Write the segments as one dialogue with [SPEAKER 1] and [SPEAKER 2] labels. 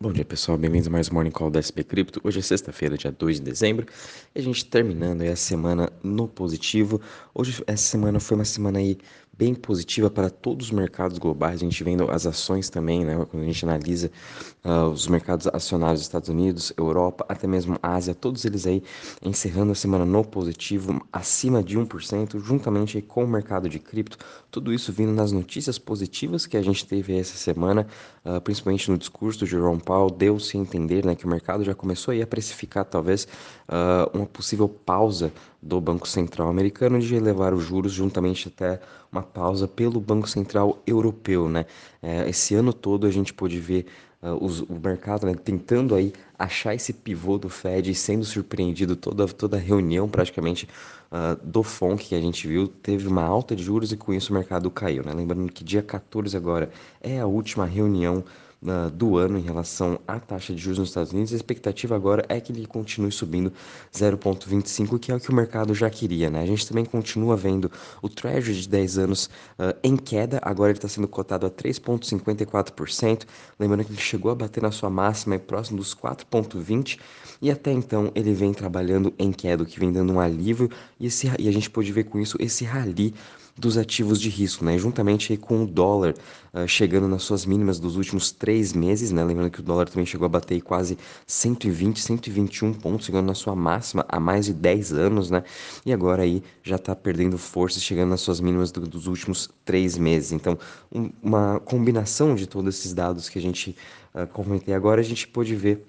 [SPEAKER 1] Bom dia pessoal, bem-vindos a mais um Morning Call da SP Cripto. Hoje é sexta-feira, dia 2 de dezembro, e a gente terminando aí a semana no positivo. Hoje, essa semana foi uma semana aí bem positiva para todos os mercados globais. A gente vendo as ações também, né? Quando a gente analisa uh, os mercados acionários dos Estados Unidos, Europa, até mesmo Ásia, todos eles aí encerrando a semana no positivo, acima de 1%, juntamente com o mercado de cripto. Tudo isso vindo nas notícias positivas que a gente teve essa semana, uh, principalmente no discurso do Jerome Powell, deu-se a entender né, que o mercado já começou a precificar talvez uh, uma possível pausa do Banco Central americano de elevar os juros juntamente até uma pausa pelo Banco Central Europeu, né? É, esse ano todo a gente pôde ver uh, os, o mercado né, tentando aí achar esse pivô do Fed e sendo surpreendido toda toda a reunião praticamente uh, do FONC que a gente viu teve uma alta de juros e com isso o mercado caiu, né? Lembrando que dia 14 agora é a última reunião do ano em relação à taxa de juros nos Estados Unidos. A expectativa agora é que ele continue subindo 0,25, que é o que o mercado já queria. Né? A gente também continua vendo o Treasury de 10 anos uh, em queda, agora ele está sendo cotado a 3,54%. Lembrando que ele chegou a bater na sua máxima próximo dos 4,20%, e até então ele vem trabalhando em queda, o que vem dando um alívio, e, esse, e a gente pode ver com isso esse rally dos ativos de risco, né? Juntamente com o dólar uh, chegando nas suas mínimas dos últimos três meses, né? Lembrando que o dólar também chegou a bater quase 120, 121 pontos, chegando na sua máxima há mais de 10 anos, né? E agora aí já está perdendo força, chegando nas suas mínimas do, dos últimos três meses. Então, um, uma combinação de todos esses dados que a gente uh, comentei agora, a gente pôde ver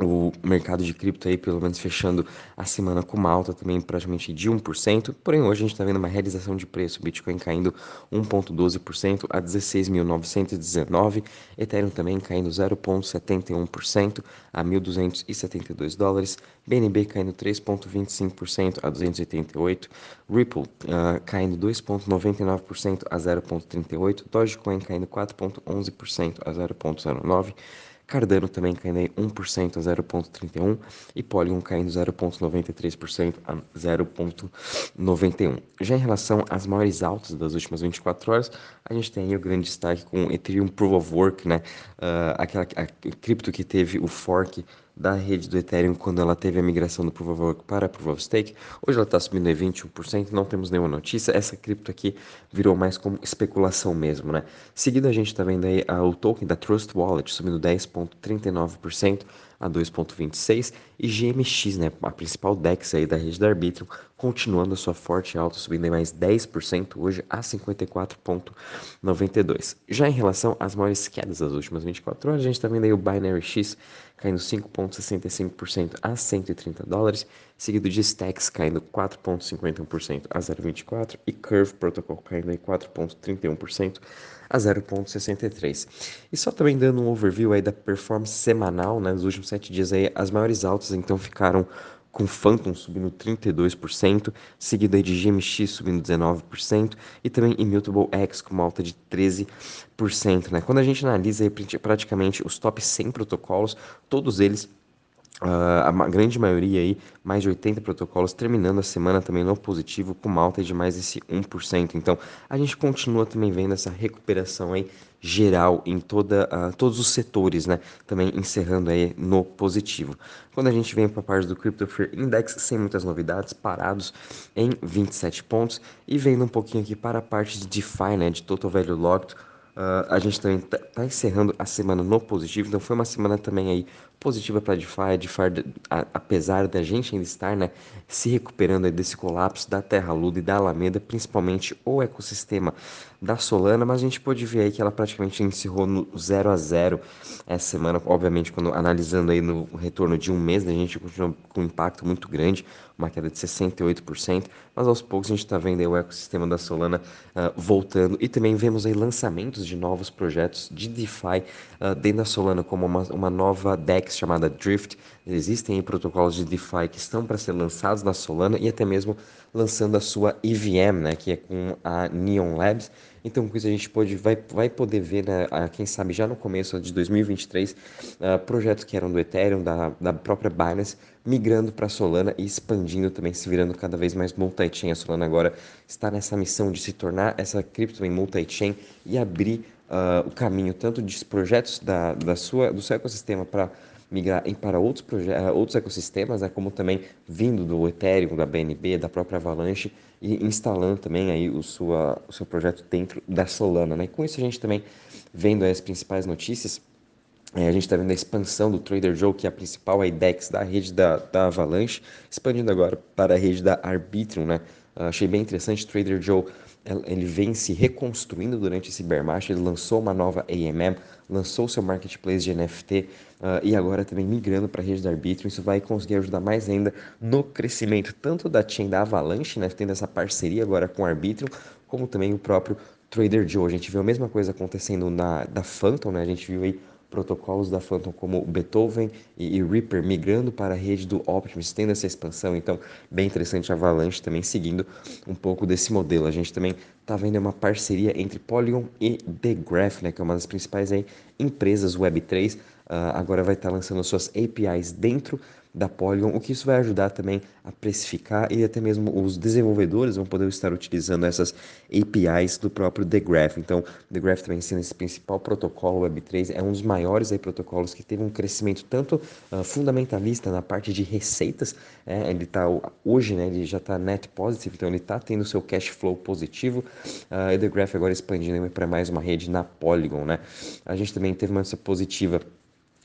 [SPEAKER 1] o mercado de cripto aí, pelo menos fechando a semana com uma alta também praticamente de 1%, porém hoje a gente está vendo uma realização de preço, Bitcoin caindo 1,12% a 16.919, Ethereum também caindo 0,71% a 1.272 dólares, BNB caindo 3,25% a 288, Ripple uh, caindo 2,99% a 0,38, Dogecoin caindo 4,11% a 0,09%, Cardano também caindo aí 1% a 0,31% e Polygon caindo 0,93% a 0,91%. Já em relação às maiores altas das últimas 24 horas, a gente tem aí o grande destaque com Ethereum Proof of Work, né? Uh, aquela a, a cripto que teve o fork da rede do Ethereum quando ela teve a migração do Proof of Work para Proof of Stake. Hoje ela está subindo em 21%, não temos nenhuma notícia. Essa cripto aqui virou mais como especulação mesmo, né? Seguido a gente está vendo aí o token da Trust Wallet subindo 10,39% a 2,26 e GMX, né, a principal DEX aí da rede da Arbitrum, continuando a sua forte alta, subindo em mais 10% hoje a 54,92. Já em relação às maiores quedas das últimas 24 horas, a gente está vendo o Binary X caindo 5,65% a 130 dólares, seguido de Stacks caindo 4,51% a 0,24 e Curve Protocol caindo aí 4,31% a 0,63. E só também dando um overview aí da performance semanal, né, nos últimos sete dias aí, as maiores altas então ficaram com Phantom subindo 32%, seguido aí de GMX subindo 19% e também Immutable X com uma alta de 13%. Né? Quando a gente analisa aí praticamente os top 100 protocolos, todos eles Uh, a grande maioria aí, mais de 80 protocolos, terminando a semana também no positivo, com uma alta de mais esse 1%. Então, a gente continua também vendo essa recuperação aí geral em toda, uh, todos os setores, né? Também encerrando aí no positivo. Quando a gente vem para a parte do Crypto Fear Index, sem muitas novidades, parados em 27 pontos, e vendo um pouquinho aqui para a parte de DeFi, né? De Total Value Locked, Uh, a gente também está tá encerrando a semana no positivo, então foi uma semana também aí positiva para a DeFi, DeFi apesar da gente ainda estar né, se recuperando desse colapso da Terra Luna e da Alameda, principalmente o ecossistema da Solana, mas a gente pode ver aí que ela praticamente encerrou no 0 a 0 essa semana, obviamente quando analisando aí no retorno de um mês, né, a gente continua com um impacto muito grande, uma queda de 68%, mas aos poucos a gente está vendo aí o ecossistema da Solana uh, voltando. E também vemos aí lançamentos de novos projetos de DeFi uh, dentro da Solana, como uma, uma nova DEX chamada Drift. Existem protocolos de DeFi que estão para ser lançados na Solana e até mesmo lançando a sua EVM, né, que é com a Neon Labs. Então, com isso a gente pode, vai, vai poder ver, né, quem sabe já no começo de 2023, uh, projetos que eram do Ethereum, da, da própria Binance, migrando para Solana e expandindo também, se virando cada vez mais multi-chain. A Solana agora está nessa missão de se tornar essa cripto em multi-chain e abrir uh, o caminho tanto de projetos da, da sua, do seu ecossistema para migrar em, para outros, uh, outros ecossistemas, né, como também vindo do Ethereum, da BNB, da própria Avalanche e instalando também aí o, sua, o seu projeto dentro da Solana. Né? E com isso a gente também vendo as principais notícias, é, a gente está vendo a expansão do Trader Joe, que é a principal IDEX da rede da, da Avalanche, expandindo agora para a rede da Arbitrum, né? Achei bem interessante, Trader Joe ele vem se reconstruindo durante esse bear market, ele lançou uma nova AMM, lançou seu marketplace de NFT uh, ah, e agora também migrando para a rede da Arbitrum, isso vai conseguir ajudar mais ainda no crescimento tanto da chain da Avalanche, né, tendo essa parceria agora com a Arbitrum, como também o próprio Trader Joe. A gente viu a mesma coisa acontecendo na da Phantom, né? A gente viu aí protocolos da Phantom como Beethoven e, Reaper migrando para a rede do Optimus, tendo essa expansão. Então, bem interessante a Avalanche também seguindo um pouco desse modelo. A gente também está vendo uma parceria entre Polygon e The Graph, né, que é uma das principais aí, empresas Web3. Ah, agora vai estar lançando suas APIs dentro da Polygon, o que isso vai ajudar também a precificar e até mesmo os desenvolvedores vão poder estar utilizando essas APIs do próprio The Graph. Então, The Graph também sendo esse principal protocolo Web3, é um dos maiores aí, protocolos que teve um crescimento tanto uh, fundamentalista na parte de receitas, é, ele está hoje, né, ele já está net positive, então ele está tendo seu cash flow positivo, uh, e The Graph agora expandindo para mais uma rede na Polygon, né. A gente também teve uma positiva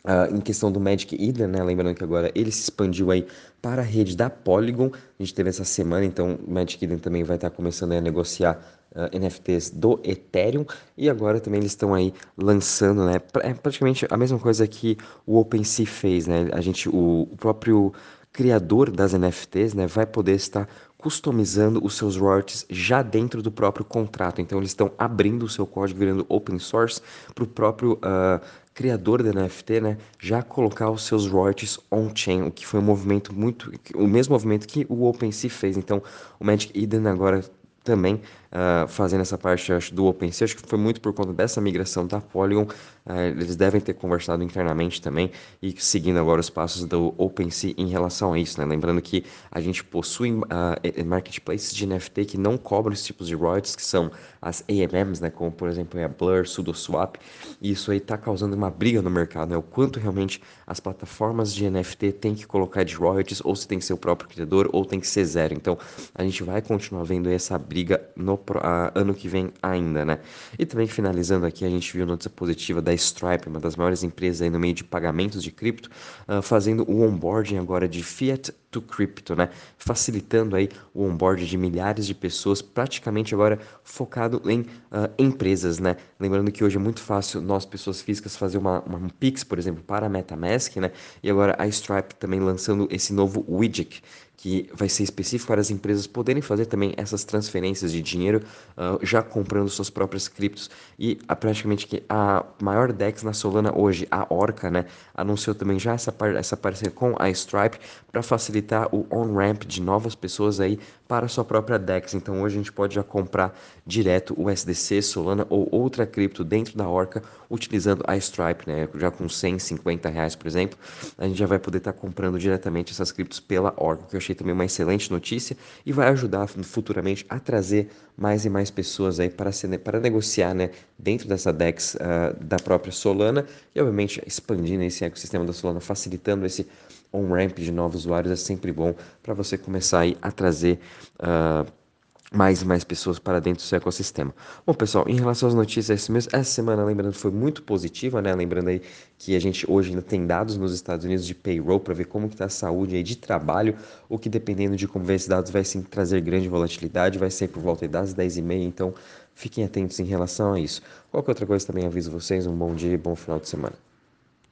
[SPEAKER 1] Uh, em questão do Magic Eden, né? Lembrando que agora ele se expandiu aí para a rede da Polygon. A gente teve essa semana, então o Magic Eden também vai estar começando a negociar uh, ah, NFTs do Ethereum. E agora também eles estão aí lançando, né? É praticamente a mesma coisa que o OpenSea fez, né? A gente, o, o próprio criador das NFTs, né, vai poder estar customizando os seus royalties já dentro do próprio contrato. Então eles estão abrindo o seu código, virando open source para o próprio uh, criador da NFT, né, já colocar os seus royalties on-chain, o que foi um movimento muito, o mesmo movimento que o OpenSea fez. Então, o Magic Eden agora também uh, fazendo essa parte acho, do OpenSea. Acho que foi muito por conta dessa migração da Polygon. Uh, eles devem ter conversado internamente também e seguindo agora os passos do OpenSea em relação a isso. Né? Lembrando que a gente possui uh, marketplaces de NFT que não cobram esses tipos de royalties, que são as AMMs, né? como por exemplo a Blur, SudoSwap. E isso aí está causando uma briga no mercado. Né? O quanto realmente as plataformas de NFT têm que colocar de royalties, ou se tem que ser o próprio criador, ou tem que ser zero. Então a gente vai continuar vendo essa briga no ano que vem ainda, né? E também finalizando aqui, a gente viu notícia positiva da Stripe, uma das maiores empresas aí no meio de pagamentos de cripto, uh, fazendo o onboarding agora de fiat to crypto, né? Facilitando aí o onboarding de milhares de pessoas, praticamente agora focado em uh, empresas, né? Lembrando que hoje é muito fácil nós, pessoas físicas, fazer uma, uma, um Pix, por exemplo, para a MetaMask, né? E agora a Stripe também lançando esse novo widget, que vai ser específico para as empresas poderem fazer também essas transferências de dinheiro uh, já comprando suas próprias criptos. E a, praticamente que a maior DEX na Solana hoje, a Orca, né, anunciou também já essa, par essa parceria com a Stripe para facilitar o on-ramp de novas pessoas aí para sua própria DEX. Então hoje a gente pode já comprar direto o SDC, Solana ou outra cripto dentro da Orca utilizando a Stripe, né? Já com 150 reais, por exemplo, a gente já vai poder estar tá comprando diretamente essas criptos pela Orca, que eu achei também uma excelente notícia e vai ajudar futuramente a trazer mais e mais pessoas aí para, ser, para negociar, né? Dentro dessa DEX uh, da própria Solana e obviamente expandindo esse ecossistema da Solana, facilitando esse on-ramp de novos usuários é sempre bom para você começar aí a trazer uh, mais e mais pessoas para dentro do seu ecossistema. Bom, pessoal, em relação às notícias, essa semana, lembrando, foi muito positiva, né? Lembrando aí que a gente hoje ainda tem dados nos Estados Unidos de payroll para ver como está a saúde aí de trabalho, o que dependendo de como ver esses dados vai sim trazer grande volatilidade, vai ser por volta das 10h30, então fiquem atentos em relação a isso. Qualquer outra coisa também aviso vocês, um bom dia e bom final de semana.